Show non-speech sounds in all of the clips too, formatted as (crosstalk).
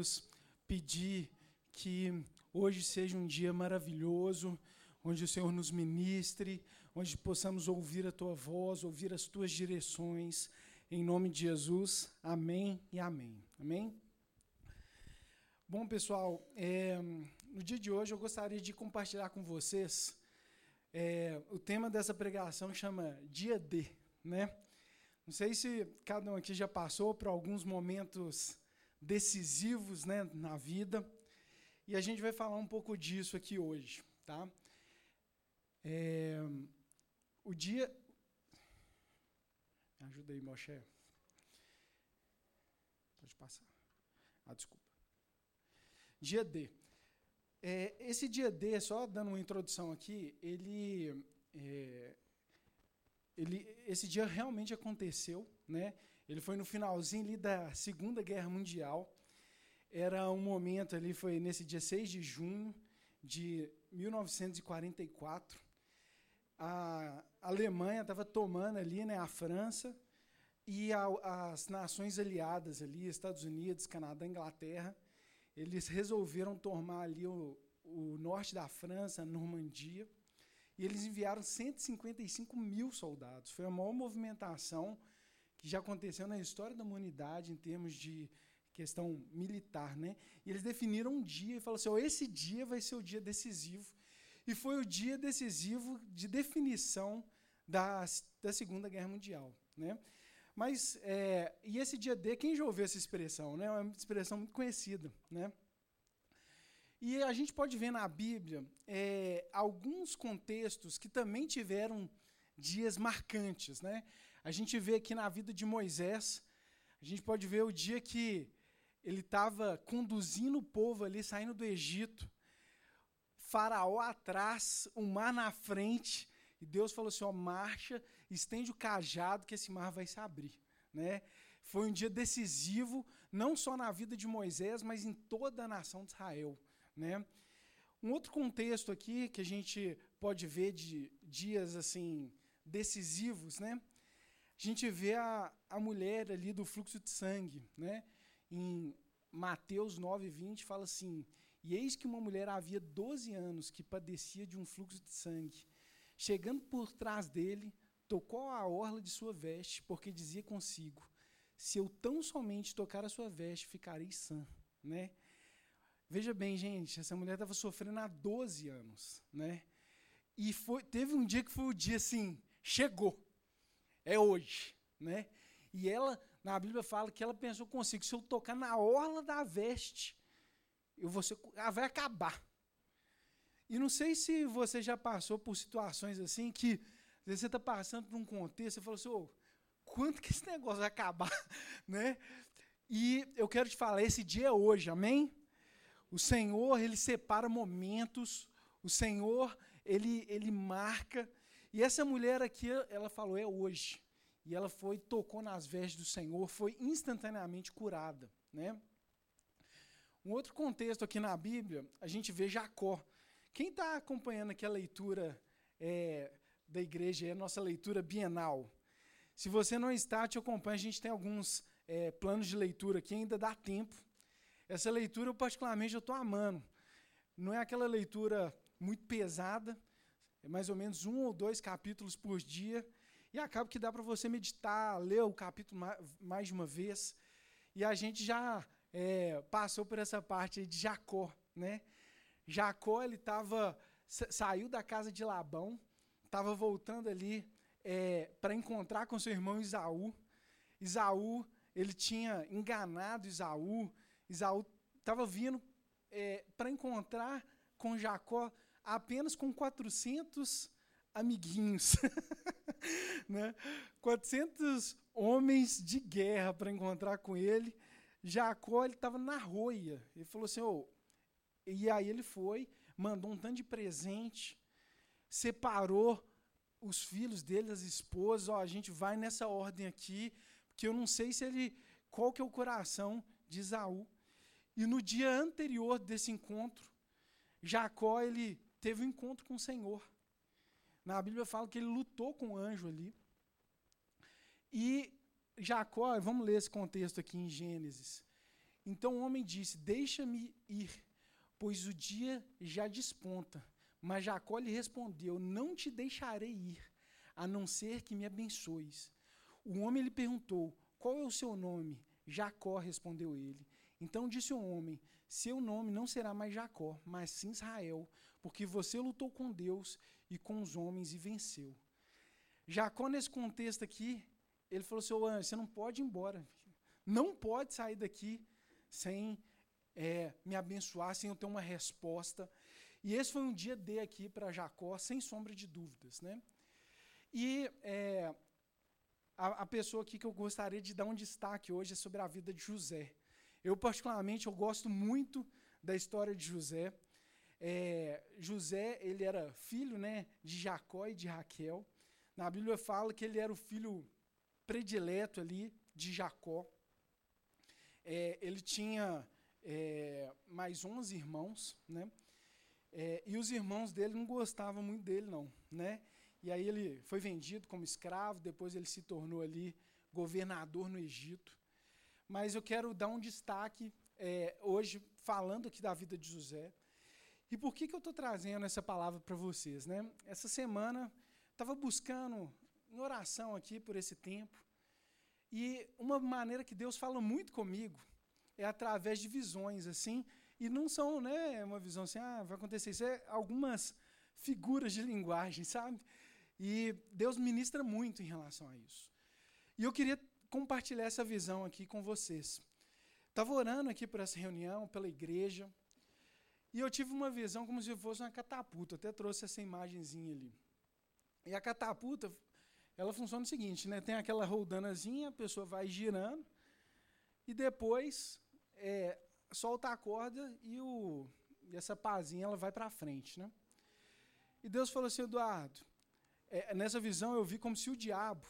vos pedir que hoje seja um dia maravilhoso, onde o Senhor nos ministre, onde possamos ouvir a tua voz, ouvir as tuas direções. Em nome de Jesus, amém e amém. Amém? Bom, pessoal, é, no dia de hoje eu gostaria de compartilhar com vocês. É, o tema dessa pregação chama Dia D, né? Não sei se cada um aqui já passou por alguns momentos decisivos né, na vida, e a gente vai falar um pouco disso aqui hoje. Tá? É, o dia. Me ajuda aí, Moshe. Pode passar. Ah, desculpa. Dia D. É, esse dia D, só dando uma introdução aqui, ele é, ele, esse dia realmente aconteceu, né? Ele foi no finalzinho ali da Segunda Guerra Mundial. Era um momento ali, foi nesse dia 6 de junho de 1944. A Alemanha estava tomando ali, né, a França e a, as nações aliadas ali, Estados Unidos, Canadá, Inglaterra, eles resolveram tomar ali o, o norte da França, Normandia e eles enviaram 155 mil soldados. Foi a maior movimentação que já aconteceu na história da humanidade em termos de questão militar, né? E eles definiram um dia e falaram assim: oh, esse dia vai ser o dia decisivo. E foi o dia decisivo de definição da, da Segunda Guerra Mundial, né? Mas é, e esse dia D, quem já ouviu essa expressão, né? É uma expressão muito conhecida, né? E a gente pode ver na Bíblia é, alguns contextos que também tiveram dias marcantes. Né? A gente vê aqui na vida de Moisés, a gente pode ver o dia que ele estava conduzindo o povo ali, saindo do Egito, Faraó atrás, o mar na frente, e Deus falou assim: ó, marcha, estende o cajado, que esse mar vai se abrir. Né? Foi um dia decisivo, não só na vida de Moisés, mas em toda a nação de Israel. Né? Um outro contexto aqui que a gente pode ver de dias assim decisivos, né? A gente vê a, a mulher ali do fluxo de sangue, né? Em Mateus 9:20 fala assim: "E eis que uma mulher havia 12 anos que padecia de um fluxo de sangue. Chegando por trás dele, tocou a orla de sua veste, porque dizia consigo: Se eu tão somente tocar a sua veste, ficarei sã", né? Veja bem, gente, essa mulher estava sofrendo há 12 anos, né? E foi, teve um dia que foi o dia assim, chegou. É hoje, né? E ela, na Bíblia fala que ela pensou consigo, se eu tocar na orla da veste, eu vou ser, ela vai acabar. E não sei se você já passou por situações assim que você está passando por um contexto, você fala assim, oh, quanto que esse negócio vai acabar, (laughs) né? E eu quero te falar, esse dia é hoje, amém? O Senhor, ele separa momentos, o Senhor, ele, ele marca. E essa mulher aqui, ela falou, é hoje. E ela foi, tocou nas vestes do Senhor, foi instantaneamente curada. Né? Um outro contexto aqui na Bíblia, a gente vê Jacó. Quem está acompanhando aqui a leitura é, da igreja, é a nossa leitura bienal. Se você não está, te acompanha, a gente tem alguns é, planos de leitura aqui, ainda dá tempo. Essa leitura, eu particularmente, eu estou amando. Não é aquela leitura muito pesada, é mais ou menos um ou dois capítulos por dia, e acaba que dá para você meditar, ler o capítulo mais de uma vez. E a gente já é, passou por essa parte de Jacó, né? Jacó ele estava saiu da casa de Labão, estava voltando ali é, para encontrar com seu irmão Isaú. Isaú ele tinha enganado Isaú, Isaú estava vindo é, para encontrar com Jacó apenas com 400 amiguinhos. (laughs) né? 400 homens de guerra para encontrar com ele. Jacó estava na roia. Ele falou assim: oh, e aí ele foi, mandou um tanto de presente, separou os filhos dele, as esposas, ó, a gente vai nessa ordem aqui, porque eu não sei se ele qual que é o coração de Isaú. E no dia anterior desse encontro, Jacó ele teve um encontro com o Senhor. Na Bíblia fala que ele lutou com o anjo ali. E Jacó, vamos ler esse contexto aqui em Gênesis. Então o homem disse: Deixa-me ir, pois o dia já desponta. Mas Jacó lhe respondeu: Não te deixarei ir, a não ser que me abençoes. O homem lhe perguntou: Qual é o seu nome? Jacó respondeu ele. Então disse o homem: Seu nome não será mais Jacó, mas sim Israel, porque você lutou com Deus e com os homens e venceu. Jacó, nesse contexto aqui, ele falou assim: você não pode ir embora. Não pode sair daqui sem é, me abençoar, sem eu ter uma resposta. E esse foi um dia D aqui para Jacó, sem sombra de dúvidas. Né? E é, a, a, pessoa aqui que eu gostaria de dar um destaque hoje é sobre a vida de José. Eu, particularmente, eu gosto muito da história de José. É, José, ele era filho né, de Jacó e de Raquel. Na Bíblia fala que ele era o filho predileto ali de Jacó. É, ele tinha é, mais 11 irmãos, né? É, e os irmãos dele não gostavam muito dele, não, né? E aí ele foi vendido como escravo, depois ele se tornou ali governador no Egito. Mas eu quero dar um destaque é, hoje, falando aqui da vida de José. E por que, que eu estou trazendo essa palavra para vocês? Né? Essa semana, estava buscando em oração aqui por esse tempo. E uma maneira que Deus fala muito comigo é através de visões, assim, e não são, né, uma visão assim, ah, vai acontecer isso, é algumas figuras de linguagem, (laughs) sabe? E Deus ministra muito em relação a isso. E eu queria compartilhar essa visão aqui com vocês. Estava orando aqui por essa reunião, pela igreja, e eu tive uma visão como se fosse uma catapulta. até trouxe essa imagenzinha ali. E a catapulta, ela funciona o seguinte, né? Tem aquela roldanazinha, a pessoa vai girando, e depois é, solta a corda e, o, e essa pazinha ela vai para frente, né? E Deus falou assim, Eduardo, é, nessa visão eu vi como se o diabo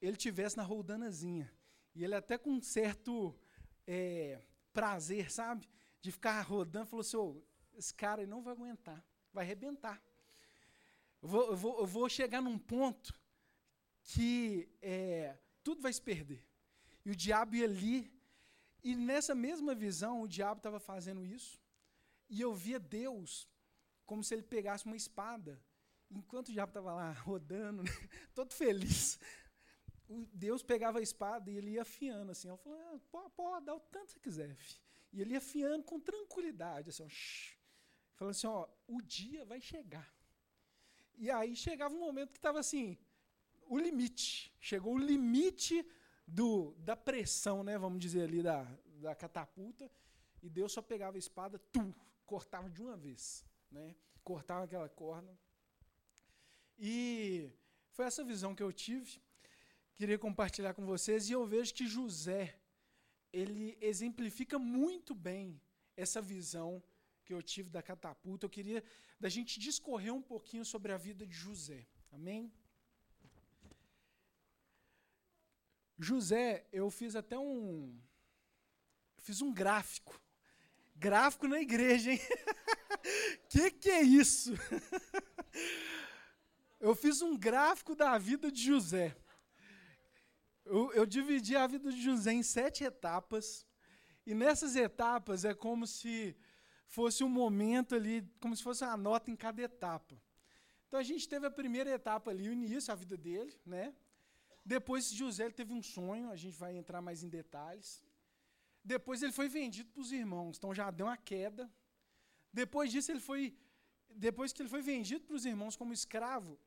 ele tivesse na roldanazinha. E ele até com um certo é, prazer, sabe? De ficar rodando, falou assim, oh, esse cara não vai aguentar, vai arrebentar. Eu vou, eu vou, eu vou chegar num ponto que é, tudo vai se perder. E o diabo ia ali, e nessa mesma visão, o diabo estava fazendo isso, e eu via Deus como se ele pegasse uma espada enquanto o diabo estava lá rodando, né, (laughs) todo feliz, Deus pegava a espada e ele ia afiando assim. Eu falei, ah, pode, pode dar o tanto que você quiser. Filho. E ele ia afiando com tranquilidade, assim, ó, falando assim, ó, o dia vai chegar. E aí chegava um momento que estava assim, o limite. Chegou o limite do, da pressão, né, vamos dizer ali, da, da catapulta, e Deus só pegava a espada, tum, cortava de uma vez. Né, cortava aquela corda. E foi essa visão que eu tive. Queria compartilhar com vocês e eu vejo que José ele exemplifica muito bem essa visão que eu tive da catapulta. Eu queria da gente discorrer um pouquinho sobre a vida de José. Amém? José, eu fiz até um fiz um gráfico. Gráfico na igreja, hein? (laughs) que que é isso? (laughs) eu fiz um gráfico da vida de José. Eu, eu dividi a vida de José em sete etapas. E nessas etapas é como se fosse um momento ali, como se fosse uma nota em cada etapa. Então a gente teve a primeira etapa ali, o início, a vida dele, né? Depois José teve um sonho, a gente vai entrar mais em detalhes. Depois ele foi vendido para os irmãos, então já deu uma queda. Depois disso ele foi depois que ele foi vendido para os irmãos como escravo,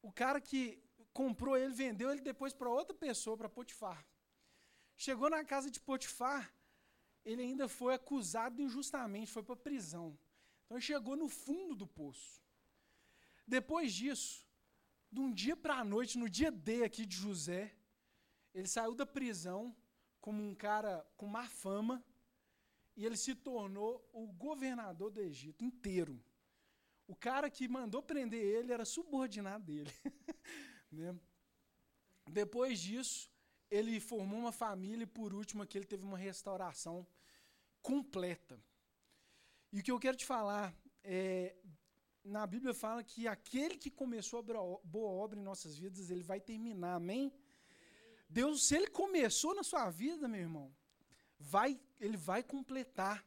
o cara que comprou ele, vendeu ele depois para outra pessoa, para Potifar. Chegou na casa de Potifar, ele ainda foi acusado injustamente, foi para a prisão. Então ele chegou no fundo do poço. Depois disso, de um dia para a noite, no dia D aqui de José, ele saiu da prisão como um cara com má fama e ele se tornou o governador do Egito inteiro. O cara que mandou prender ele era subordinado dele. (laughs) né? Depois disso, ele formou uma família e, por último, aqui ele teve uma restauração completa. E o que eu quero te falar é, na Bíblia fala que aquele que começou a boa obra em nossas vidas, ele vai terminar, amém? Deus, se ele começou na sua vida, meu irmão, vai, ele vai completar.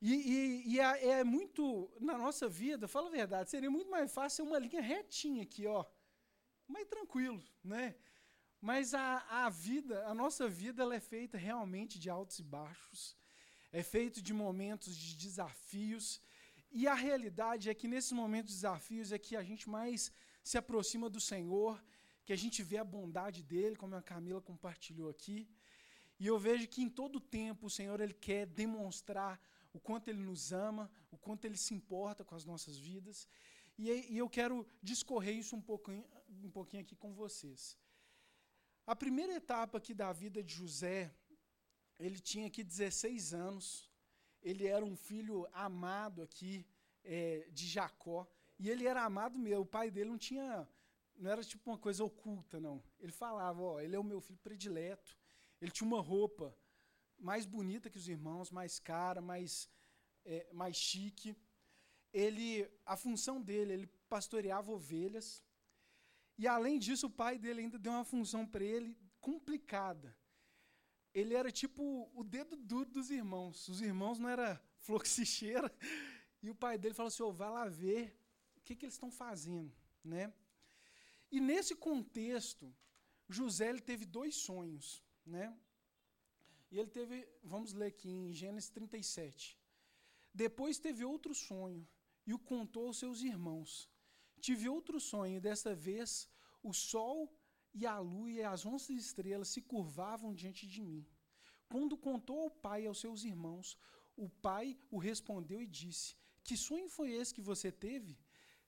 E, e, e é, é, muito, na nossa vida, fala a verdade, seria muito mais fácil ser uma linha retinha aqui, ó. Mais tranquilo, né? Mas a, a vida, a nossa vida, ela é feita realmente de altos e baixos. É feito de momentos de desafios. E a realidade é que nesses momentos de desafios é que a gente mais se aproxima do Senhor, que a gente vê a bondade dele, como a Camila compartilhou aqui. E eu vejo que em todo tempo o Senhor ele quer demonstrar o quanto Ele nos ama, o quanto Ele se importa com as nossas vidas. E, e eu quero discorrer isso um pouquinho, um pouquinho aqui com vocês. A primeira etapa aqui da vida de José, ele tinha aqui 16 anos, ele era um filho amado aqui é, de Jacó, e ele era amado mesmo, o pai dele não tinha, não era tipo uma coisa oculta, não. Ele falava, ó, ele é o meu filho predileto, ele tinha uma roupa mais bonita que os irmãos, mais cara, mais, é, mais chique. Ele, a função dele, ele pastoreava ovelhas. E além disso, o pai dele ainda deu uma função para ele complicada. Ele era tipo o dedo duro dos irmãos. Os irmãos não era fluxicheira. (laughs) E o pai dele falou assim: oh, vai lá ver o que, que eles estão fazendo. Né? E nesse contexto, José ele teve dois sonhos. Né? E ele teve, vamos ler aqui em Gênesis 37. Depois teve outro sonho e o contou aos seus irmãos. Tive outro sonho, desta vez o sol e a lua e as onze estrelas se curvavam diante de mim. Quando contou ao pai e aos seus irmãos, o pai o respondeu e disse: Que sonho foi esse que você teve?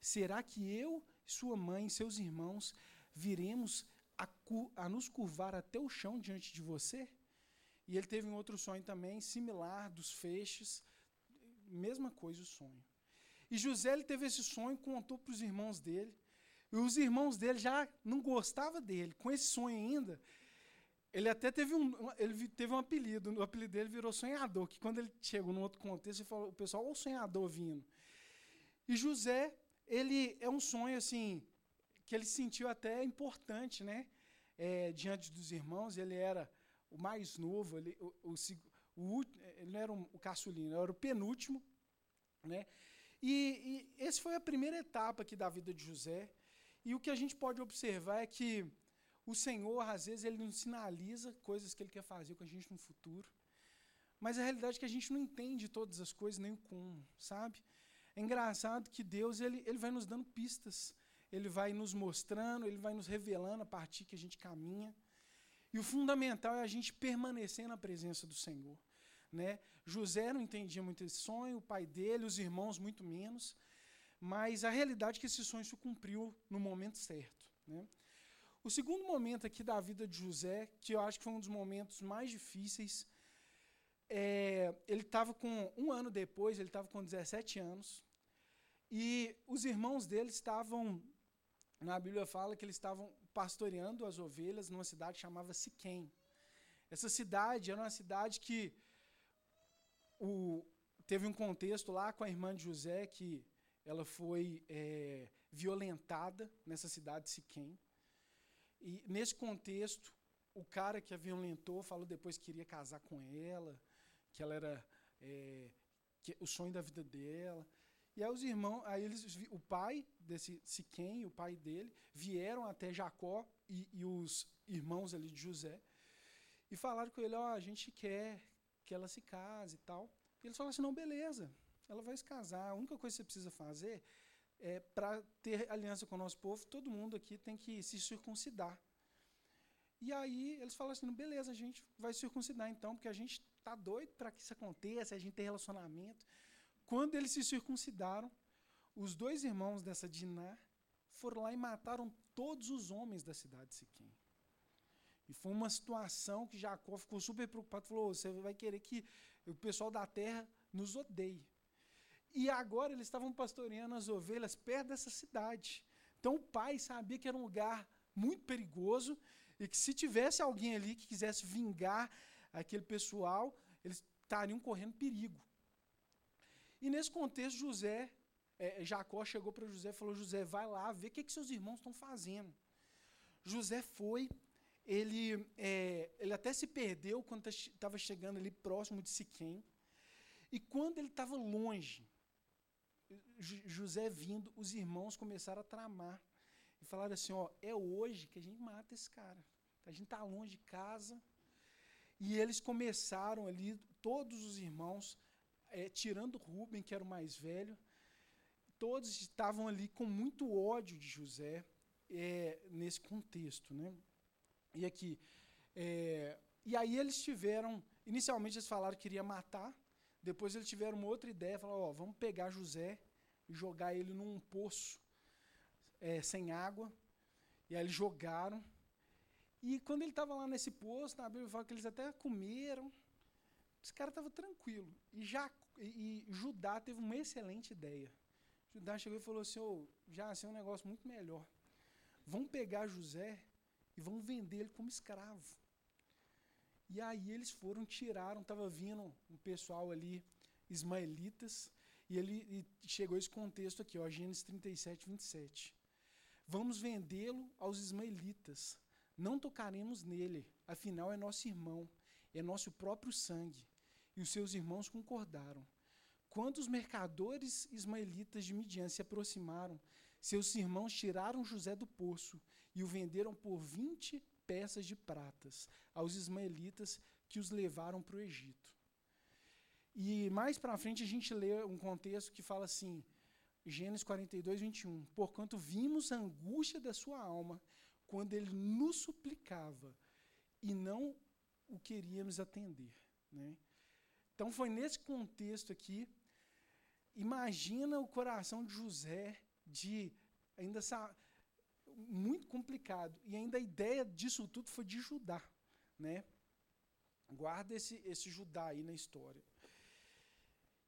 Será que eu, sua mãe e seus irmãos viremos a, a nos curvar até o chão diante de você? E ele teve um outro sonho também, similar, dos feixes, mesma coisa o sonho. E José ele teve esse sonho, contou para os irmãos dele, e os irmãos dele já não gostavam dele. Com esse sonho ainda, ele até teve um, ele teve um apelido, o apelido dele virou sonhador, que quando ele chegou num outro contexto, ele falou, o pessoal, o sonhador vindo. E José, ele é um sonho assim, que ele sentiu até importante, né? É, diante dos irmãos, ele era o mais novo, ele, o, o, o, ele não era o caçulinho, era o penúltimo. Né? E, e essa foi a primeira etapa aqui da vida de José. E o que a gente pode observar é que o Senhor, às vezes, ele nos sinaliza coisas que ele quer fazer com a gente no futuro. Mas a realidade é que a gente não entende todas as coisas, nem o como, sabe? É engraçado que Deus ele, ele vai nos dando pistas, ele vai nos mostrando, ele vai nos revelando a partir que a gente caminha. E o fundamental é a gente permanecer na presença do Senhor. Né? José não entendia muito esse sonho, o pai dele, os irmãos muito menos, mas a realidade é que esse sonho se cumpriu no momento certo. Né? O segundo momento aqui da vida de José, que eu acho que foi um dos momentos mais difíceis, é, ele estava com, um ano depois, ele estava com 17 anos, e os irmãos dele estavam, na Bíblia fala que eles estavam pastoreando as ovelhas numa cidade chamada Siquém. Essa cidade era uma cidade que o, teve um contexto lá com a irmã de José que ela foi é, violentada nessa cidade de Siquém. E nesse contexto, o cara que a violentou falou depois que queria casar com ela, que ela era é, que, o sonho da vida dela. E aí os irmãos, aí eles, o pai desse Siquém, o pai dele, vieram até Jacó e, e os irmãos ali de José e falaram com ele, ó, oh, a gente quer que ela se case e tal. E eles falaram assim, não, beleza, ela vai se casar. A única coisa que você precisa fazer é para ter aliança com o nosso povo, todo mundo aqui tem que se circuncidar. E aí eles falaram assim, beleza, a gente vai circuncidar então, porque a gente tá doido para que isso aconteça, a gente tem relacionamento. Quando eles se circuncidaram, os dois irmãos dessa Diná foram lá e mataram todos os homens da cidade de Siquém. E foi uma situação que Jacó ficou super preocupado, falou: "Você vai querer que o pessoal da terra nos odeie". E agora eles estavam pastoreando as ovelhas perto dessa cidade. Então o pai sabia que era um lugar muito perigoso e que se tivesse alguém ali que quisesse vingar aquele pessoal, eles estariam correndo perigo. E nesse contexto, José, é, Jacó chegou para José e falou: José, vai lá ver o que, que seus irmãos estão fazendo. José foi, ele, é, ele até se perdeu quando estava chegando ali próximo de Siquém. E quando ele estava longe, José vindo, os irmãos começaram a tramar. E falaram assim: ó, é hoje que a gente mata esse cara. A gente está longe de casa. E eles começaram ali, todos os irmãos, é, tirando Rubem, que era o mais velho, todos estavam ali com muito ódio de José é, nesse contexto. Né? E aqui. É, e aí eles tiveram. Inicialmente eles falaram que queria matar. Depois eles tiveram uma outra ideia, falaram, ó, vamos pegar José e jogar ele num poço é, sem água. E aí eles jogaram. E quando ele estava lá nesse poço, na Bíblia fala que eles até comeram. Esse cara estava tranquilo. E, já, e, e, Judá teve uma excelente ideia. Judá chegou e falou assim: oh, já assim é um negócio muito melhor. Vamos pegar José e vão vender ele como escravo. E aí eles foram, tiraram, estava vindo um pessoal ali, ismaelitas, e ele e chegou esse contexto aqui, ó, Gênesis 37, 27. Vamos vendê-lo aos ismaelitas, não tocaremos nele, afinal é nosso irmão, é nosso próprio sangue. E os seus irmãos concordaram. Quando os mercadores ismaelitas de Midian se aproximaram, seus irmãos tiraram José do poço e o venderam por 20 peças de pratas aos ismaelitas que os levaram para o Egito. E mais para frente a gente lê um contexto que fala assim, Gênesis 42, 21. Porquanto vimos a angústia da sua alma quando ele nos suplicava e não o queríamos atender. Né? Então foi nesse contexto aqui. Imagina o coração de José de ainda muito complicado. E ainda a ideia disso tudo foi de Judá. Né? Guarda esse, esse Judá aí na história.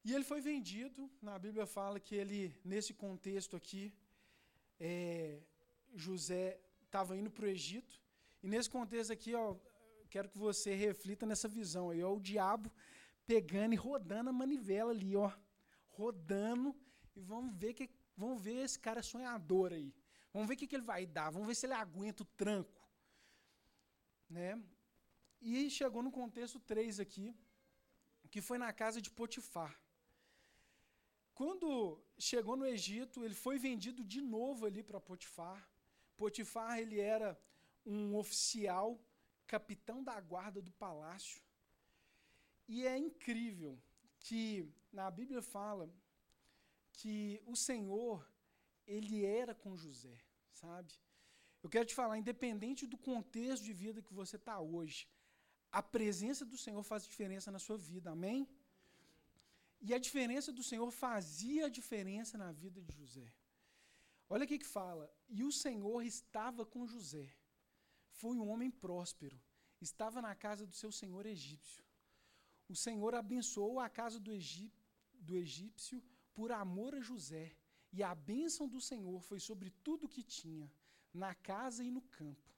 E ele foi vendido, na Bíblia fala que ele, nesse contexto aqui, é, José estava indo para o Egito, e nesse contexto aqui, ó, quero que você reflita nessa visão aí, ó, o diabo pegando e rodando a manivela ali, ó, rodando, e vamos ver que vamos ver esse cara sonhador aí. Vamos ver o que, que ele vai dar, vamos ver se ele aguenta o tranco. Né? E chegou no contexto 3 aqui, que foi na casa de Potifar. Quando chegou no Egito, ele foi vendido de novo ali para Potifar. Potifar ele era um oficial, capitão da guarda do palácio. E é incrível que na Bíblia fala que o Senhor ele era com José, sabe? Eu quero te falar, independente do contexto de vida que você está hoje, a presença do Senhor faz diferença na sua vida, amém? E a diferença do Senhor fazia a diferença na vida de José. Olha o que fala. E o Senhor estava com José. Foi um homem próspero. Estava na casa do seu senhor egípcio. O Senhor abençoou a casa do, do egípcio por amor a José e a bênção do Senhor foi sobre tudo o que tinha, na casa e no campo.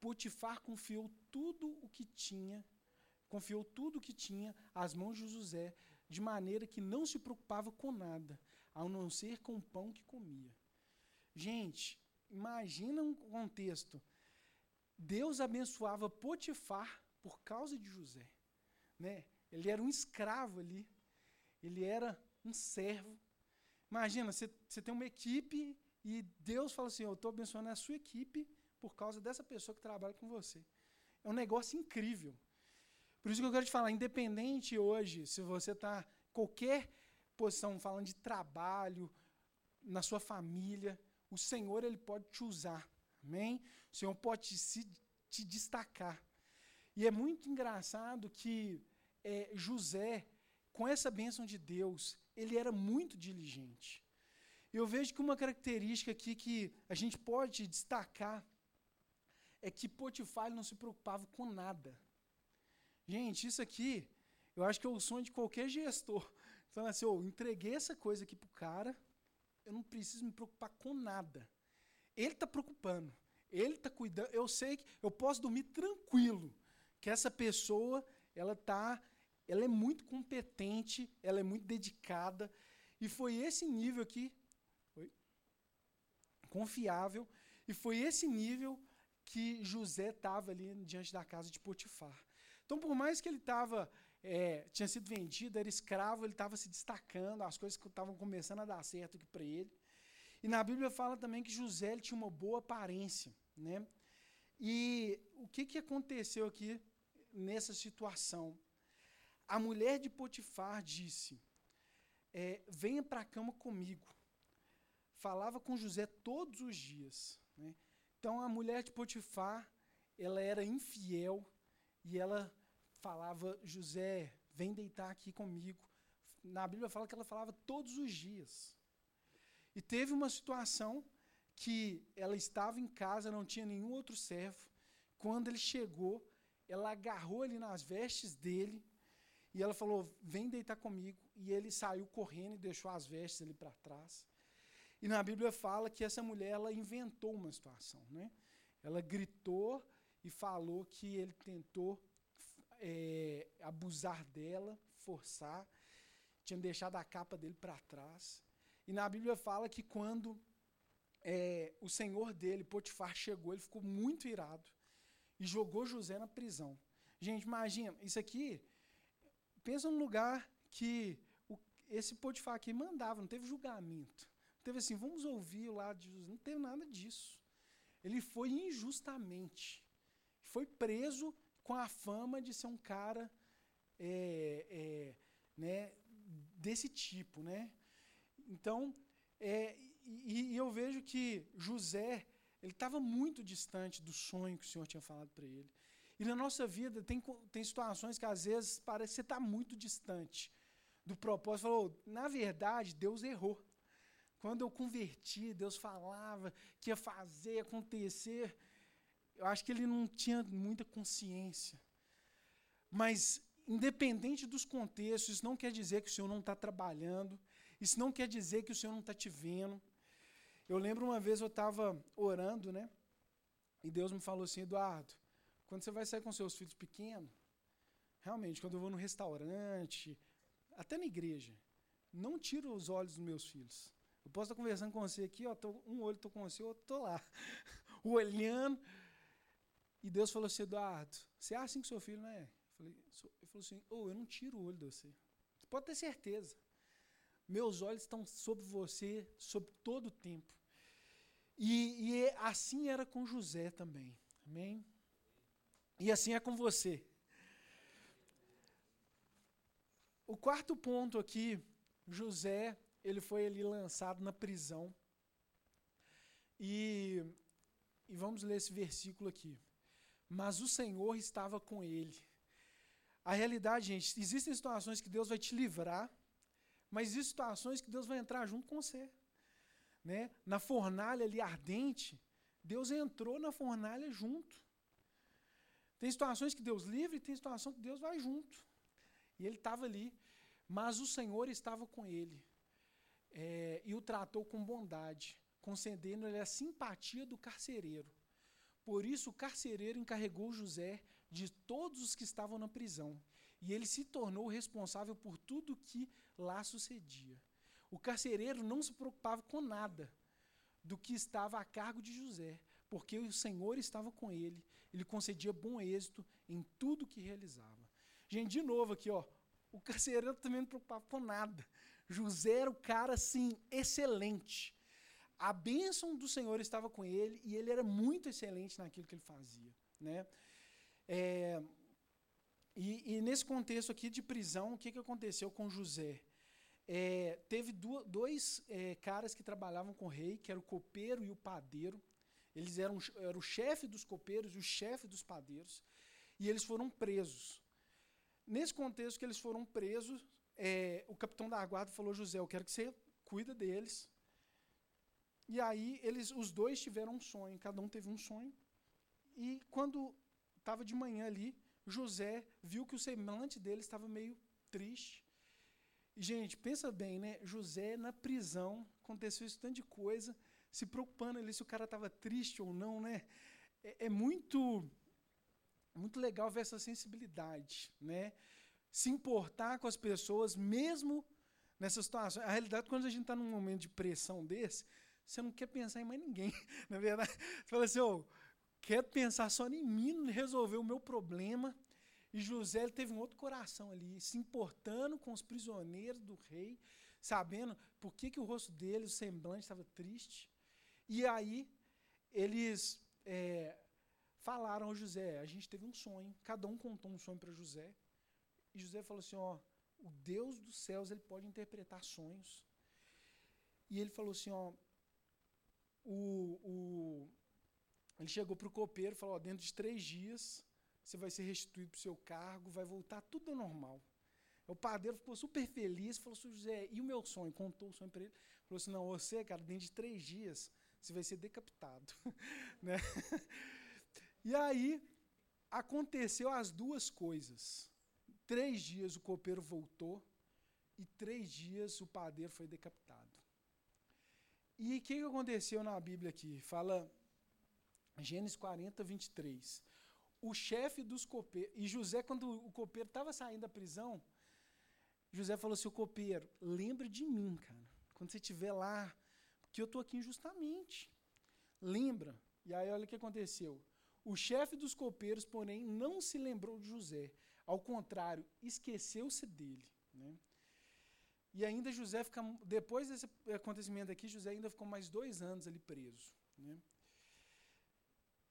Potifar confiou tudo o que tinha, confiou tudo o que tinha às mãos de José, de maneira que não se preocupava com nada, ao não ser com o pão que comia. Gente, imagina um contexto. Deus abençoava Potifar por causa de José. Né? Ele era um escravo ali, ele era um servo, Imagina, você, você tem uma equipe e Deus fala assim: Eu estou abençoando a sua equipe por causa dessa pessoa que trabalha com você. É um negócio incrível. Por isso que eu quero te falar, independente hoje, se você está qualquer posição, falando de trabalho, na sua família, o Senhor ele pode te usar. Amém? O Senhor pode te, se, te destacar. E é muito engraçado que é, José, com essa bênção de Deus, ele era muito diligente. Eu vejo que uma característica aqui que a gente pode destacar é que Potifar não se preocupava com nada. Gente, isso aqui, eu acho que é o sonho de qualquer gestor. Falando assim, oh, entreguei essa coisa aqui para o cara, eu não preciso me preocupar com nada. Ele está preocupando, ele está cuidando. Eu sei que eu posso dormir tranquilo, que essa pessoa ela está ela é muito competente, ela é muito dedicada, e foi esse nível aqui, confiável, e foi esse nível que José estava ali diante da casa de Potifar. Então, por mais que ele estava é, tinha sido vendido, era escravo, ele estava se destacando, as coisas estavam começando a dar certo aqui para ele. E na Bíblia fala também que José tinha uma boa aparência. Né? E o que, que aconteceu aqui nessa situação? A mulher de Potifar disse: é, Venha para a cama comigo. Falava com José todos os dias. Né? Então a mulher de Potifar, ela era infiel e ela falava, José, vem deitar aqui comigo. Na Bíblia fala que ela falava todos os dias. E teve uma situação que ela estava em casa, não tinha nenhum outro servo. Quando ele chegou, ela agarrou ele nas vestes dele e ela falou: Vem deitar comigo. E ele saiu correndo e deixou as vestes ali para trás. E na Bíblia fala que essa mulher ela inventou uma situação. Né? Ela gritou e falou que ele tentou é, abusar dela, forçar, tinha deixado a capa dele para trás. E na Bíblia fala que quando é, o senhor dele, Potifar, chegou, ele ficou muito irado e jogou José na prisão. Gente, imagina, isso aqui, pensa num lugar que o, esse Potifar aqui mandava, não teve julgamento. Não teve assim, vamos ouvir o lado de José, não teve nada disso. Ele foi injustamente. Foi preso com a fama de ser um cara é, é, né, desse tipo. Né? Então, é, e, e, eu vejo que José ele estava muito distante do sonho que o Senhor tinha falado para ele. E na nossa vida tem, tem situações que às vezes parece que você está muito distante do propósito. Falou, na verdade, Deus errou. Quando eu converti, Deus falava que ia fazer acontecer eu acho que ele não tinha muita consciência. Mas, independente dos contextos, isso não quer dizer que o Senhor não está trabalhando, isso não quer dizer que o Senhor não está te vendo. Eu lembro uma vez eu estava orando, né? E Deus me falou assim, Eduardo, quando você vai sair com seus filhos pequenos, realmente, quando eu vou no restaurante, até na igreja, não tiro os olhos dos meus filhos. Eu posso estar conversando com você aqui, ó, tô, um olho estou com você, outro estou lá, (laughs) olhando, e Deus falou assim, Eduardo, você acha assim que seu filho não é? Eu falei, ele falou assim, oh, eu não tiro o olho de você. Você pode ter certeza. Meus olhos estão sobre você, sobre todo o tempo. E, e é, assim era com José também. Amém? E assim é com você. O quarto ponto aqui, José, ele foi ali lançado na prisão. E, e vamos ler esse versículo aqui mas o Senhor estava com ele. A realidade, gente, existem situações que Deus vai te livrar, mas existem situações que Deus vai entrar junto com você. Né? Na fornalha ali ardente, Deus entrou na fornalha junto. Tem situações que Deus livra e tem situações que Deus vai junto. E ele estava ali, mas o Senhor estava com ele é, e o tratou com bondade, concedendo-lhe a simpatia do carcereiro. Por isso o carcereiro encarregou José de todos os que estavam na prisão, e ele se tornou responsável por tudo que lá sucedia. O carcereiro não se preocupava com nada do que estava a cargo de José, porque o Senhor estava com ele, ele concedia bom êxito em tudo que realizava. Gente, de novo aqui, ó, o carcereiro também não se preocupava com nada. José era o cara, assim, excelente a bênção do Senhor estava com ele e ele era muito excelente naquilo que ele fazia. Né? É, e, e, nesse contexto aqui de prisão, o que, que aconteceu com José? É, teve do, dois é, caras que trabalhavam com o rei, que era o copeiro e o padeiro. Eles eram, eram o chefe dos copeiros e o chefe dos padeiros. E eles foram presos. Nesse contexto que eles foram presos, é, o capitão da guarda falou: José, eu quero que você cuida deles, e aí eles, os dois tiveram um sonho, cada um teve um sonho. E quando estava de manhã ali, José viu que o semblante dele estava meio triste. E, gente, pensa bem, né? José na prisão, aconteceu isso tanto de coisa, se preocupando ali se o cara estava triste ou não, né? É, é, muito muito legal ver essa sensibilidade, né? Se importar com as pessoas, mesmo nessa situação. A realidade, quando a gente está num momento de pressão desse, você não quer pensar em mais ninguém. (laughs) Na verdade, você fala assim, oh, quero pensar só em mim, resolver o meu problema. E José teve um outro coração ali, se importando com os prisioneiros do rei, sabendo por que, que o rosto dele, o semblante estava triste. E aí eles é, falaram ao José, a gente teve um sonho, cada um contou um sonho para José. E José falou assim, ó, o Deus dos céus ele pode interpretar sonhos. E ele falou assim, ó, o, o, ele chegou para o copeiro e falou, ó, dentro de três dias você vai ser restituído para o seu cargo, vai voltar tudo ao normal. O padeiro ficou super feliz, falou assim, José, e o meu sonho? Contou o sonho para ele. Falou assim, não, você, cara, dentro de três dias, você vai ser decapitado. (laughs) né? E aí, aconteceu as duas coisas. Três dias o copeiro voltou, e três dias o padeiro foi decapitado. E o que, aconteceu na Bíblia aqui? Fala Gênesis 40, 23 o chefe dos copeiros. E José, quando o copeiro estava saindo da prisão, José falou assim: o copeiro, lembre de mim, cara. Quando você estiver lá, porque eu estou aqui injustamente. Lembra? E aí olha o que aconteceu. O chefe dos copeiros, porém, não se lembrou de José. Ao contrário, esqueceu-se dele. Né? E ainda José fica. Depois desse acontecimento aqui, José ainda ficou mais dois anos ali preso. Né?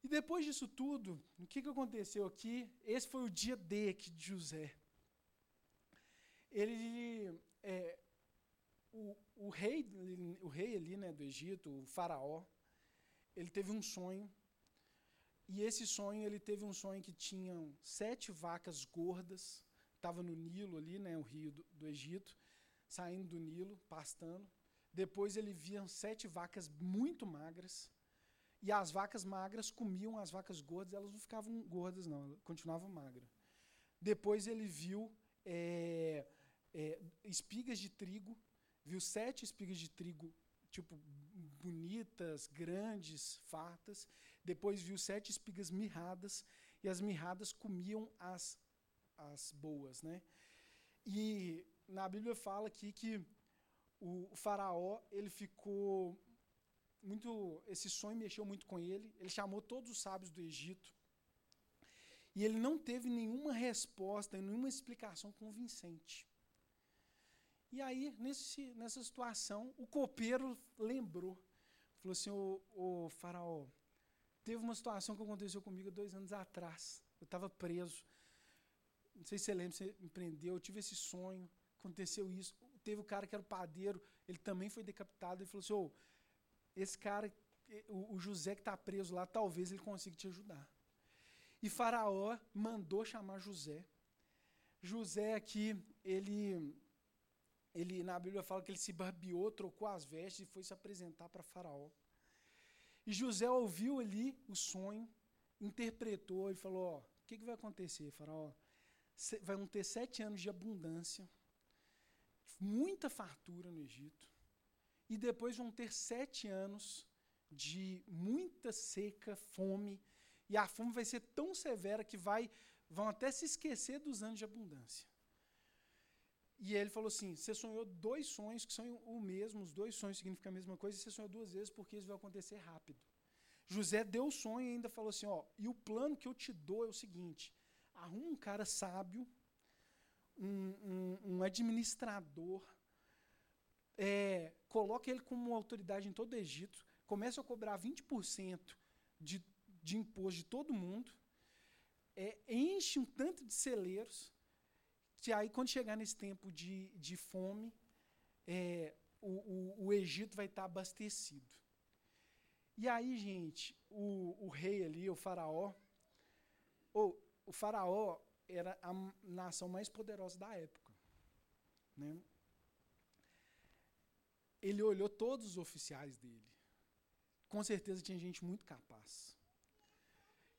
E depois disso tudo, o que, que aconteceu aqui? Esse foi o dia D aqui de José. Ele, o, rei, o rei ali né, do Egito, o faraó, ele teve um sonho. E esse sonho, ele teve um sonho que tinham sete vacas gordas, estava no Nilo ali, né, o rio do, do Egito, saindo do Nilo, pastando. Depois ele via sete vacas muito magras e as vacas magras comiam as vacas gordas, elas não ficavam gordas, não, continuavam magras. Depois ele viu é, é, espigas de trigo, viu sete espigas de trigo, tipo, bonitas, grandes, fartas. Depois viu sete espigas mirradas, e as mirradas comiam as, as boas. Né? E na Bíblia fala aqui que o, faraó ele ficou muito, esse sonho mexeu muito com ele. Ele chamou todos os sábios do Egito. E ele não teve nenhuma resposta, nenhuma explicação convincente. E aí, nesse, nessa situação, o copeiro lembrou. Falou assim, ô, ô faraó, teve uma situação que aconteceu comigo dois anos atrás. Eu estava preso. Não sei se você lembra, você me prendeu, eu tive esse sonho, aconteceu isso. Teve o cara que era o padeiro, ele também foi decapitado. Ele falou assim, ô, esse cara, o, o José que está preso lá, talvez ele consiga te ajudar. E Faraó mandou chamar José. José aqui, ele, ele na Bíblia fala que ele se barbeou, trocou as vestes e foi se apresentar para Faraó. E José ouviu ali o sonho, interpretou e falou: o que, que vai acontecer, Faraó? Vão ter sete anos de abundância, muita fartura no Egito e depois vão ter sete anos de muita seca, fome, e a fome vai ser tão severa que vai, vão até se esquecer dos anos de abundância. E ele falou assim: você sonhou dois sonhos que são o mesmo, os dois sonhos significam a mesma coisa, e você sonhou duas vezes porque isso vai acontecer rápido. José deu o sonho e ainda falou assim: ó, e o plano que eu te dou é o seguinte: arruma um cara sábio, um, um, um administrador, é, coloca ele como autoridade em todo o Egito, começa a cobrar 20% de, de imposto de todo mundo, é, enche um tanto de celeiros, que aí quando chegar nesse tempo de, de fome, é, o, o, o, Egito vai estar abastecido. E aí, gente, o, o rei ali, o faraó, ou, o faraó era a nação mais poderosa da época. Né? ele olhou todos os oficiais dele. Com certeza tinha gente muito capaz.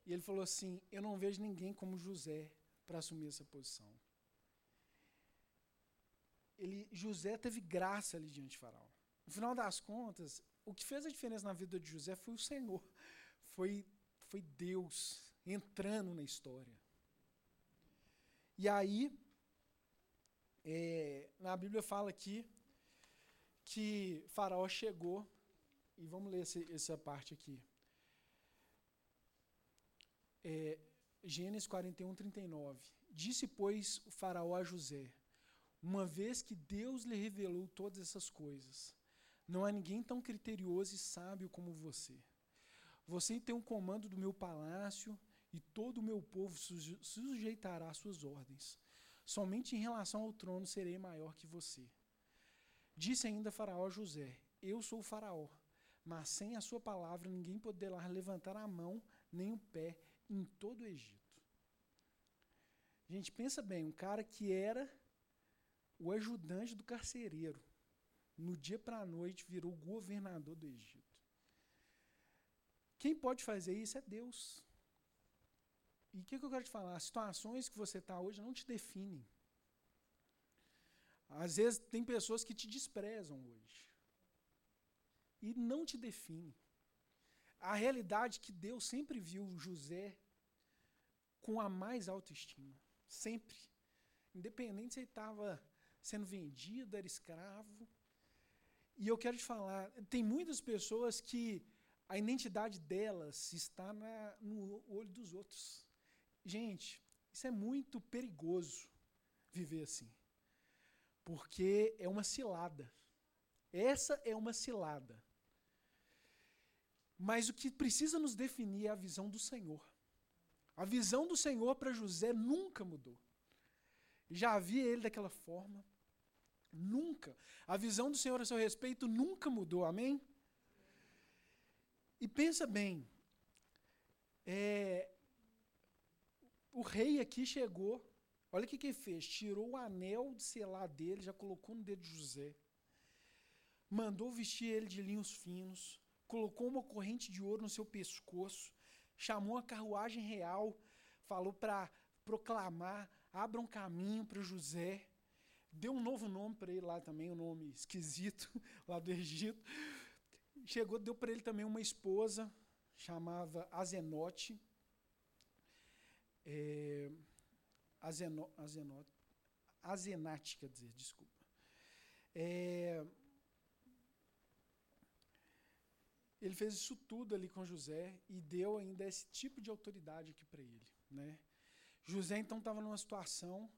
E ele falou assim: Eu não vejo ninguém como José para assumir essa posição. Ele, José teve graça ali diante de Faraó. No final das contas, o que fez a diferença na vida de José foi o Senhor, foi, foi Deus entrando na história. E aí, é, na Bíblia fala aqui que Faraó chegou, e vamos ler esse, essa parte aqui. É, Gênesis 41, 39. Disse, pois, o faraó a José, uma vez que Deus lhe revelou todas essas coisas, não há ninguém tão criterioso e sábio como você. Você tem o um comando do meu palácio e todo o meu povo sujeitará às suas ordens. Somente em relação ao trono serei maior que você. Disse ainda Faraó a José: Eu sou o Faraó, mas sem a sua palavra ninguém poderá levantar a mão nem o pé em todo o Egito. Gente, pensa bem, um cara que era o ajudante do carcereiro, no dia para a noite virou governador do Egito. Quem pode fazer isso é Deus. E o que, que, eu quero te falar? As situações que você está hoje não te definem. Às vezes tem pessoas que te desprezam hoje. E não te definem. A realidade é que Deus sempre viu José com a mais alta estima. Sempre. Independente se ele estava sendo vendido, era escravo. E eu quero te falar, tem muitas pessoas que a identidade delas está na, no olho dos outros. Gente, isso é muito perigoso viver assim. Porque é uma cilada. Essa é uma cilada. Mas o que precisa nos definir é a visão do Senhor. A visão do Senhor para José nunca mudou. Já havia ele daquela forma. Nunca. A visão do Senhor a seu respeito nunca mudou. Amém? E pensa bem. É, o rei aqui chegou. Olha o que, que ele fez. Tirou o anel de selar dele, já colocou no dedo de José. Mandou vestir ele de linhos finos. Colocou uma corrente de ouro no seu pescoço chamou a carruagem real, falou para proclamar, abra um caminho para José, deu um novo nome para ele lá também, um nome esquisito, (laughs) lá do Egito. Chegou, deu para ele também uma esposa, chamava Azenote. É, Azeno, Azenate, quer dizer, desculpa. É, ele fez isso tudo ali com José e deu ainda esse tipo de autoridade aqui para ele. Né? José então estava numa situação,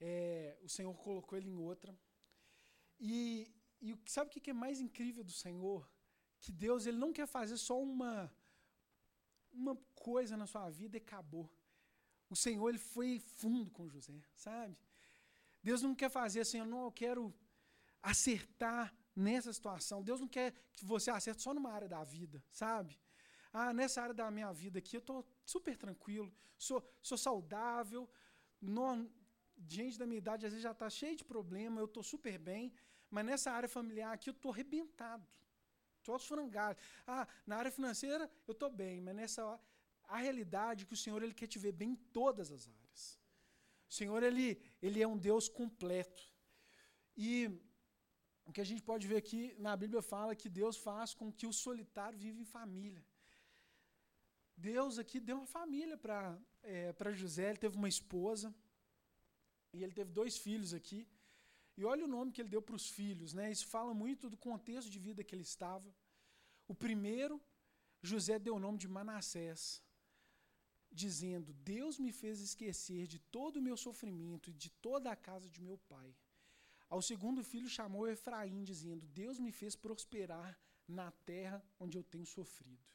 é, o Senhor colocou ele em outra. E, e sabe o que é mais incrível do Senhor? Que Deus ele não quer fazer só uma, uma coisa na sua vida e acabou. O Senhor ele foi fundo com José, sabe? Deus não quer fazer assim, eu não eu quero acertar nessa situação. Deus não quer que você acerte só numa área da vida, sabe? Ah, nessa área da minha vida aqui eu estou super tranquilo, sou, sou saudável, não, gente da minha idade às vezes já está cheio de problema, eu estou super bem, mas nessa área familiar aqui eu estou arrebentado, estou aos frangalhos. Ah, na área financeira eu estou bem, mas nessa a realidade é que o Senhor ele quer te ver bem em todas as áreas. O Senhor ele, ele é um Deus completo. E o que a gente pode ver aqui na Bíblia fala que Deus faz com que o solitário viva em família. Deus aqui deu uma família para é, José, ele teve uma esposa, e ele teve dois filhos aqui. E olha o nome que ele deu para os filhos, né? Isso fala muito do contexto de vida que ele estava. O primeiro, José deu o nome de Manassés, dizendo: Deus me fez esquecer de todo o meu sofrimento e de toda a casa de meu pai. Ao segundo filho chamou Efraim, dizendo: Deus me fez prosperar na terra onde eu tenho sofrido.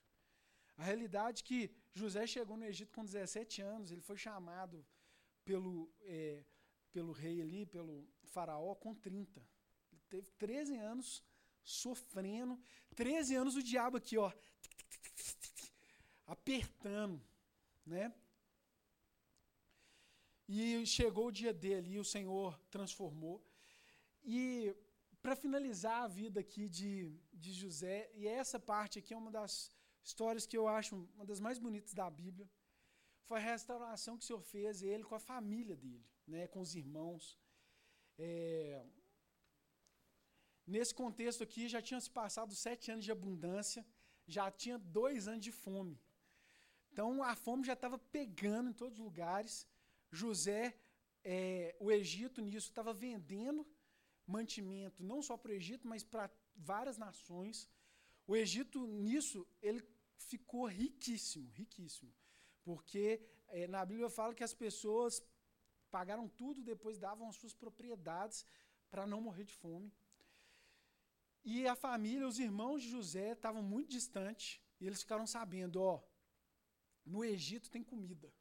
A realidade é que José chegou no Egito com 17 anos, ele foi chamado pelo, é, pelo rei ali, pelo faraó, com 30. Ele teve 13 anos sofrendo, 13 anos o diabo aqui, ó, apertando, né? E chegou o dia dele e o Senhor transformou. E para finalizar a vida aqui de, de José, e essa parte aqui é uma das histórias que eu acho uma das mais bonitas da Bíblia, foi a restauração que o Senhor fez ele com a família dele, né, com os irmãos. É, nesse contexto aqui, já tinham se passado sete anos de abundância, já tinha dois anos de fome. Então a fome já estava pegando em todos os lugares. José, é, o Egito nisso, estava vendendo mantimento não só para o Egito, mas para várias nações. O Egito, nisso, ele ficou riquíssimo, riquíssimo. Porque é, na Bíblia fala que as pessoas pagaram tudo, depois davam as suas propriedades para não morrer de fome. E a família, os irmãos de José estavam muito distantes, e eles ficaram sabendo, ó, no Egito tem comida.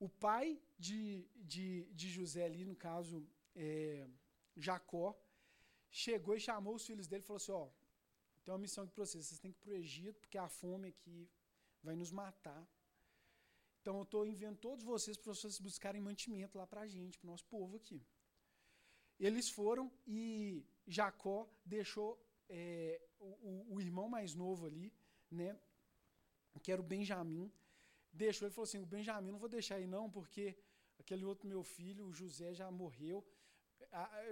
O pai de, de, de José ali, no caso, é, Jacó, chegou e chamou os filhos dele e falou assim, ó, tem uma missão aqui para vocês, vocês têm que ir para o Egito, porque a fome aqui vai nos matar. Então eu estou enviando todos vocês para vocês buscarem mantimento lá para a gente, para o nosso povo aqui. Eles foram e Jacó deixou é, o, o, irmão mais novo ali, né, que era o Benjamim, deixou, ele falou assim, o Benjamim não vou deixar aí não, porque aquele outro meu filho, o José, já morreu.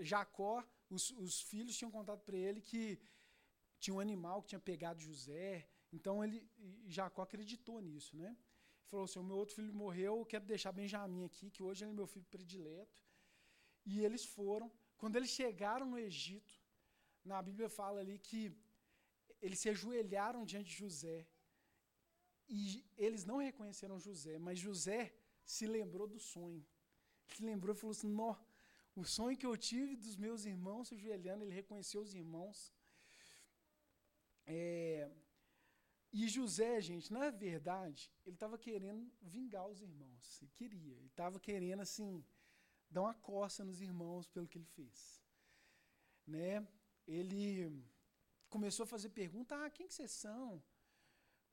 Jacó, os, os filhos tinham contado para ele que tinha um animal que tinha pegado José, então ele, Jacó acreditou nisso, né? Falou assim, o meu outro filho morreu, eu quero deixar Benjamim aqui, que hoje ele é meu filho predileto. E eles foram. Quando eles chegaram no Egito, na Bíblia fala ali que eles se ajoelharam diante de José. E eles não reconheceram José, mas José se lembrou do sonho. Se lembrou e falou assim: Nó, o sonho que eu tive dos meus irmãos se ajoelhando, ele reconheceu os irmãos. É, e José, gente, na verdade, ele estava querendo vingar os irmãos. Ele queria. Ele estava querendo, assim, dar uma coça nos irmãos pelo que ele fez. Né? Ele começou a fazer pergunta: ah, quem que vocês são?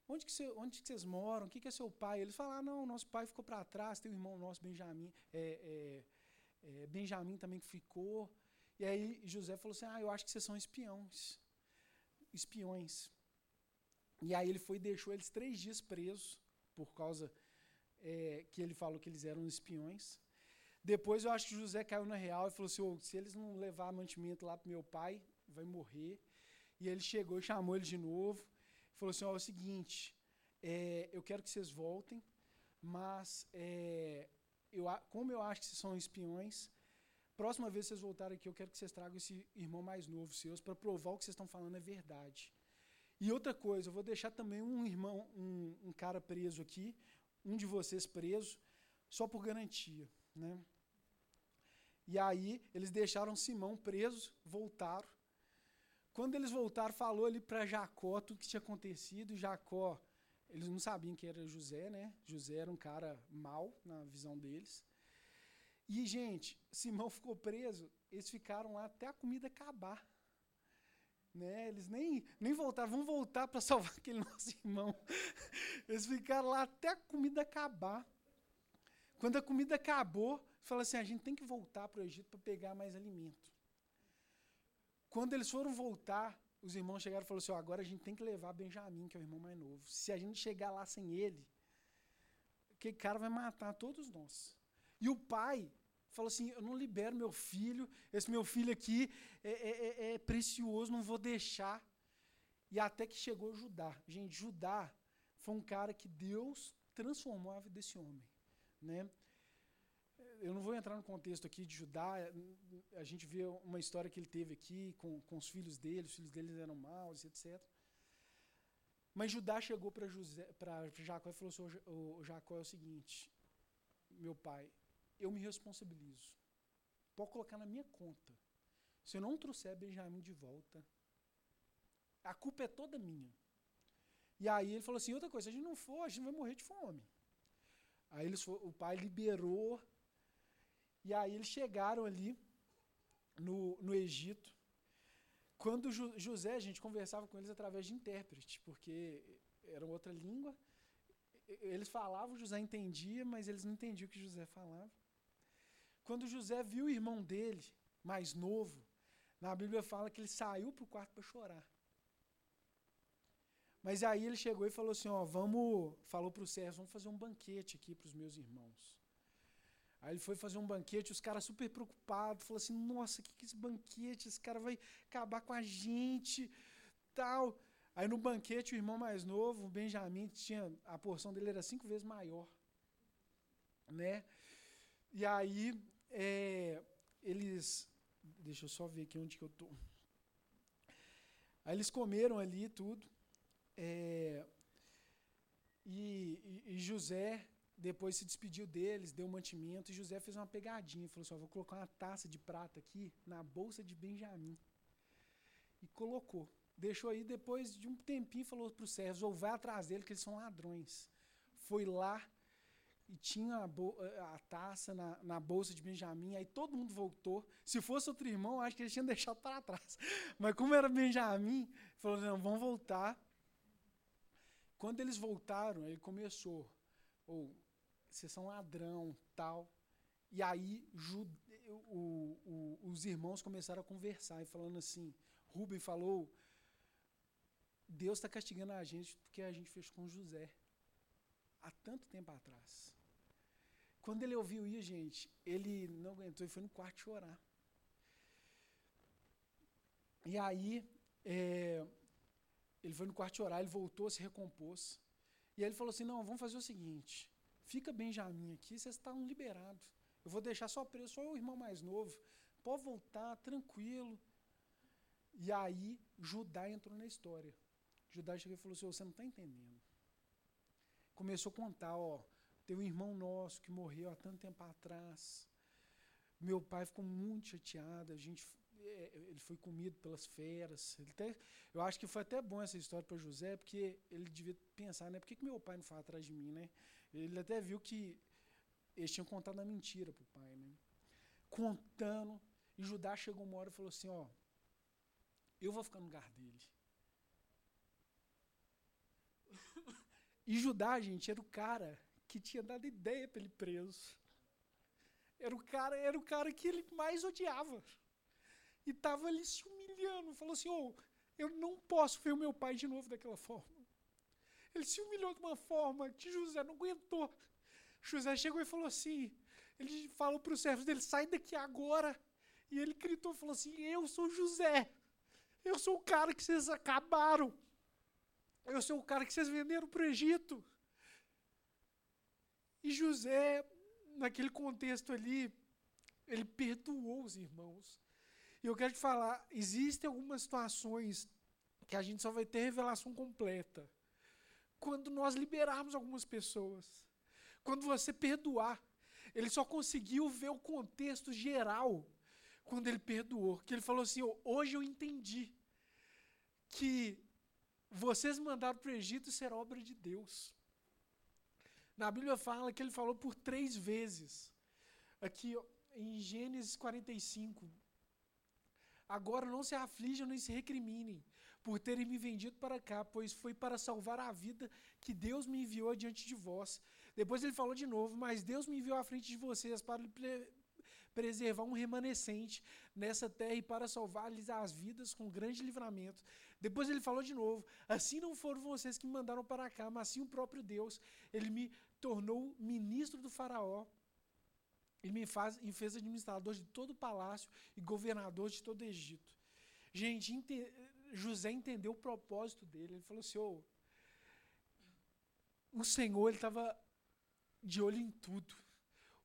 Onde que, onde que vocês moram? O que, que é seu pai? Eles falaram: ah, não, nosso pai ficou para trás, tem um irmão nosso, Benjamim. É, é, é, Benjamim também que ficou. E aí José falou assim: ah, eu acho que vocês são espiões. Espiões. E aí ele foi e deixou eles três dias presos, por causa é, que ele falou que eles eram espiões. Depois eu acho que José caiu na real e falou assim: oh, se eles não levar mantimento lá para meu pai, vai morrer. E ele chegou e chamou eles de novo. Falou assim: oh, é o seguinte, é, eu quero que vocês voltem, mas é, eu, como eu acho que vocês são espiões, próxima vez que vocês voltarem aqui, eu quero que vocês tragam esse irmão mais novo seus para provar o que vocês estão falando é verdade. E outra coisa, eu vou deixar também um irmão, um, um cara preso aqui, um de vocês preso, só por garantia. Né? E aí eles deixaram Simão preso, voltaram. Quando eles voltaram, falou ali para Jacó tudo que tinha acontecido. Jacó, eles não sabiam que era José, né? José era um cara mau na visão deles. E, gente, Simão ficou preso, eles ficaram lá até a comida acabar. Né? Eles nem, nem voltaram, vão voltar para salvar (laughs) aquele nosso irmão. Eles ficaram lá até a comida acabar. Quando a comida acabou, fala assim: a gente tem que voltar para o Egito para pegar mais alimento. Quando eles foram voltar, os irmãos chegaram e falaram assim: oh, agora a gente tem que levar Benjamim, que é o irmão mais novo. Se a gente chegar lá sem ele, aquele cara vai matar todos nós. E o pai falou assim: Eu não libero meu filho, esse meu filho aqui é, é, é, é precioso, não vou deixar. E até que chegou Judá. Gente, Judá foi um cara que Deus transformou a vida desse homem. Né? Eu não vou entrar no contexto aqui de Judá, a gente vê uma história que ele teve aqui com, com os filhos dele, os filhos dele eram maus, etc. Mas Judá chegou para Jacó e falou assim: o Jacó é o seguinte, meu pai, eu me responsabilizo. Pode colocar na minha conta. Se eu não trouxer Benjamin de volta, a culpa é toda minha. E aí ele falou assim: outra coisa, se a gente não for, a gente vai morrer de fome. Aí eles o pai liberou. E aí eles chegaram ali no, no Egito. Quando José, a gente conversava com eles através de intérprete, porque era outra língua. Eles falavam, José entendia, mas eles não entendiam o que José falava. Quando José viu o irmão dele, mais novo, na Bíblia fala que ele saiu para o quarto para chorar. Mas aí ele chegou e falou assim: Ó, vamos. Falou para o Sérgio: vamos fazer um banquete aqui para os meus irmãos. Aí ele foi fazer um banquete, os caras super preocupados, falou assim: Nossa, o que, que é esse banquete? Esse cara vai acabar com a gente, tal. Aí no banquete, o irmão mais novo, o Benjamin, tinha a porção dele era cinco vezes maior, né? E aí é, eles. Deixa eu só ver aqui onde que eu estou. Aí eles comeram ali tudo. É, E, e, e, José depois se despediu deles, deu mantimento, e José fez uma pegadinha, falou assim, vou colocar uma taça de prata aqui na bolsa de Benjamim. E colocou. Deixou aí, depois de um tempinho, falou para os servos, ou vai atrás dele, que eles são ladrões. Foi lá e tinha a, a taça na, na, bolsa de Benjamim, aí todo mundo voltou. Se fosse outro irmão, acho que eles tinham (laughs) deixado para trás. Mas como era Benjamim, falou, não, vamos voltar. Quando eles voltaram, ele começou, ou vocês são ladrão, tal. E aí o, o, os irmãos começaram a conversar e falando assim, Rubem falou, Deus está castigando a gente porque a gente fez com José há tanto tempo atrás. Quando ele ouviu isso, gente, ele não aguentou e foi no quarto chorar. E aí, é, ele foi no quarto chorar, ele voltou, se recompôs. E aí ele falou assim: Não, vamos fazer o seguinte: fica Benjamin aqui, vocês estão liberados. Eu vou deixar só preso, só o irmão mais novo. Pode voltar, tranquilo. E aí, Judá entrou na história. Judá chegou e falou assim: Você não está entendendo. Começou a contar: Ó, tem um irmão nosso que morreu há tanto tempo atrás. Meu pai ficou muito chateado. A gente, é, ele foi comido pelas feras. Ele até, eu acho que foi até bom essa história para José, porque ele devia pensar, né? Por que, que meu pai não foi atrás de mim, né? Ele até viu que eles tinham contado a mentira para o pai, né? Contando. E Judá chegou uma hora e falou assim: Ó, eu vou ficar no lugar dele. (laughs) e Judá, gente, era o cara que tinha dado ideia para ele preso. Era o cara, era o cara que ele mais odiava. E estava ali se humilhando, falou assim: "Oh, eu não posso ver o meu pai de novo daquela forma". Ele se humilhou de uma forma que José não aguentou. José chegou e falou assim: ele falou para os servos dele: sai daqui agora. E ele gritou falou assim: Eu sou José. Eu sou o cara que vocês acabaram. Eu sou o cara que vocês venderam para o Egito. E José, naquele contexto ali, ele perdoou os irmãos. E eu quero te falar, existem algumas situações que a gente só vai ter revelação completa quando nós liberarmos algumas pessoas. Quando você perdoar. Ele só conseguiu ver o contexto geral quando ele perdoou. Que ele falou assim: hoje eu entendi que vocês mandaram para o Egito ser obra de Deus. Na Bíblia fala que ele falou por três vezes. Aqui em Gênesis 45. Agora não se aflijam nem se recriminem por terem me vendido para cá, pois foi para salvar a vida que Deus me enviou diante de vós. Depois ele falou de novo, mas Deus me enviou à frente de vocês para preservar um remanescente nessa terra e para salvar-lhes as vidas com grande livramento. Depois ele falou de novo: Assim não foram vocês que me mandaram para cá, mas sim o próprio Deus. Ele me tornou ministro do Faraó e me, faz, me fez administrador de todo o palácio e governador de todo o Egito. Gente, ente, José entendeu o propósito dele. Ele falou assim: oh, o Senhor estava de olho em tudo.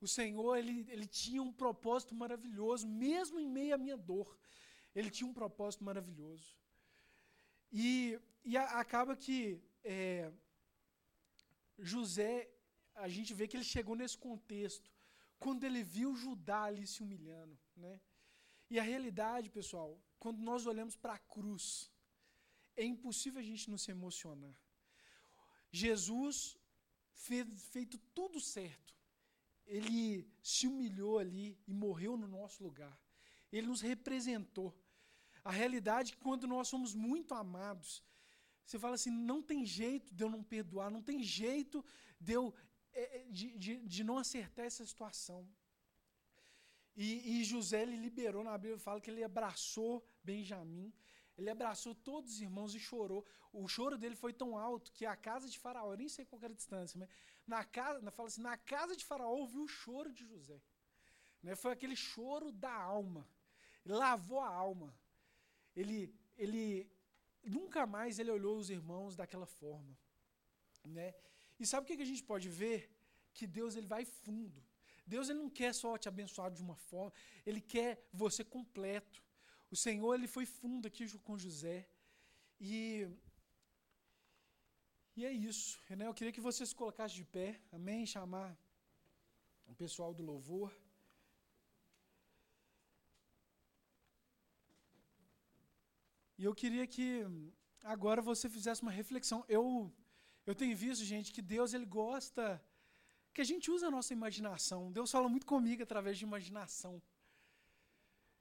O Senhor ele, ele tinha um propósito maravilhoso, mesmo em meio à minha dor. Ele tinha um propósito maravilhoso. E, e a, acaba que é, José a gente vê que ele chegou nesse contexto quando ele viu Judá ali se humilhando, né? E a realidade, pessoal, quando nós olhamos para a cruz, é impossível a gente não se emocionar. Jesus fez feito tudo certo. Ele se humilhou ali e morreu no nosso lugar. Ele nos representou. A realidade é que quando nós somos muito amados, você fala assim: não tem jeito de eu não perdoar, não tem jeito de eu de, de, de não acertar essa situação. E, e, José ele liberou, na Bíblia fala que ele abraçou Benjamim, ele abraçou todos os irmãos e chorou. O choro dele foi tão alto que a casa de Faraó, eu nem sei qual era a distância, mas na casa, fala assim, na casa de Faraó ouviu o choro de José. Né? Foi aquele choro da alma. Ele lavou a alma. Ele, ele nunca mais ele olhou os irmãos daquela forma. Né? E sabe o que a gente pode ver? Que Deus ele vai fundo. Deus ele não quer só te abençoar de uma forma, ele quer você completo. O Senhor ele foi fundo aqui com José. E E é isso. Né? Eu queria que vocês se colocassem de pé, amém? Chamar o pessoal do louvor. E eu queria que agora você fizesse uma reflexão. Eu, eu tenho visto, gente, que Deus ele gosta que a gente use a nossa imaginação. Deus fala muito comigo através de imaginação.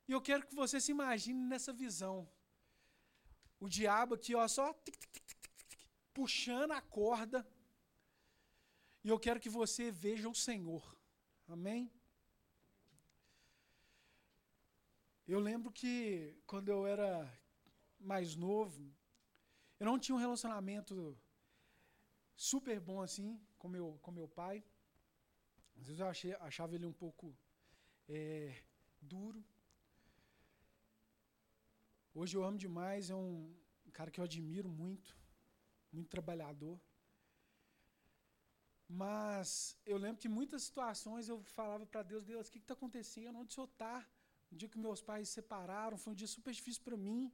E eu quero que você se imagine nessa visão. O diabo aqui, ó, só tic, tic, tic, puxando a corda. E eu quero que você veja o Senhor. Amém? Eu lembro que quando eu era mais novo, eu não tinha um relacionamento super bom assim com meu, com meu pai. Às vezes eu achei, achava ele um pouco é, duro. Hoje eu amo demais, é um cara que eu admiro muito, muito trabalhador. Mas eu lembro que em muitas situações eu falava para Deus, Deus, o que está acontecendo? Onde o Senhor está? O dia que meus pais se separaram, foi um dia super difícil para mim.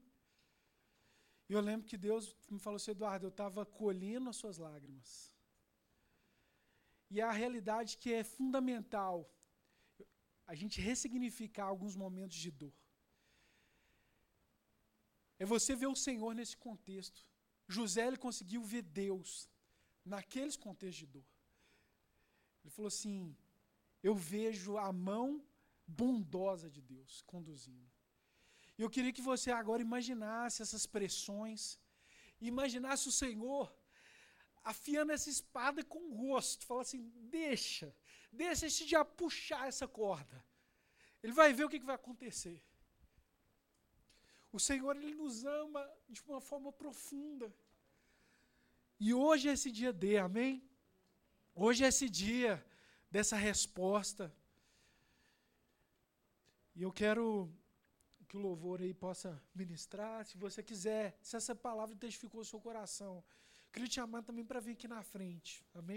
E eu lembro que Deus me falou assim, Eduardo, eu estava colhendo as suas lágrimas. E a realidade que é fundamental a gente ressignificar alguns momentos de dor. É você ver o Senhor nesse contexto. José ele conseguiu ver Deus naqueles contextos de dor. Ele falou assim: Eu vejo a mão bondosa de Deus conduzindo. E eu queria que você agora imaginasse essas pressões, imaginasse o Senhor afiando essa espada com gosto. Fala assim: deixa, deixa esse dia puxar essa corda. Ele vai ver o que, vai acontecer. O Senhor ele nos ama de uma forma profunda. E hoje é esse dia D, amém? Hoje é esse dia dessa resposta. E eu quero que o louvor aí possa ministrar. Se você quiser, se essa palavra testificou o seu coração, queria te chamar também para vir aqui na frente. Amém?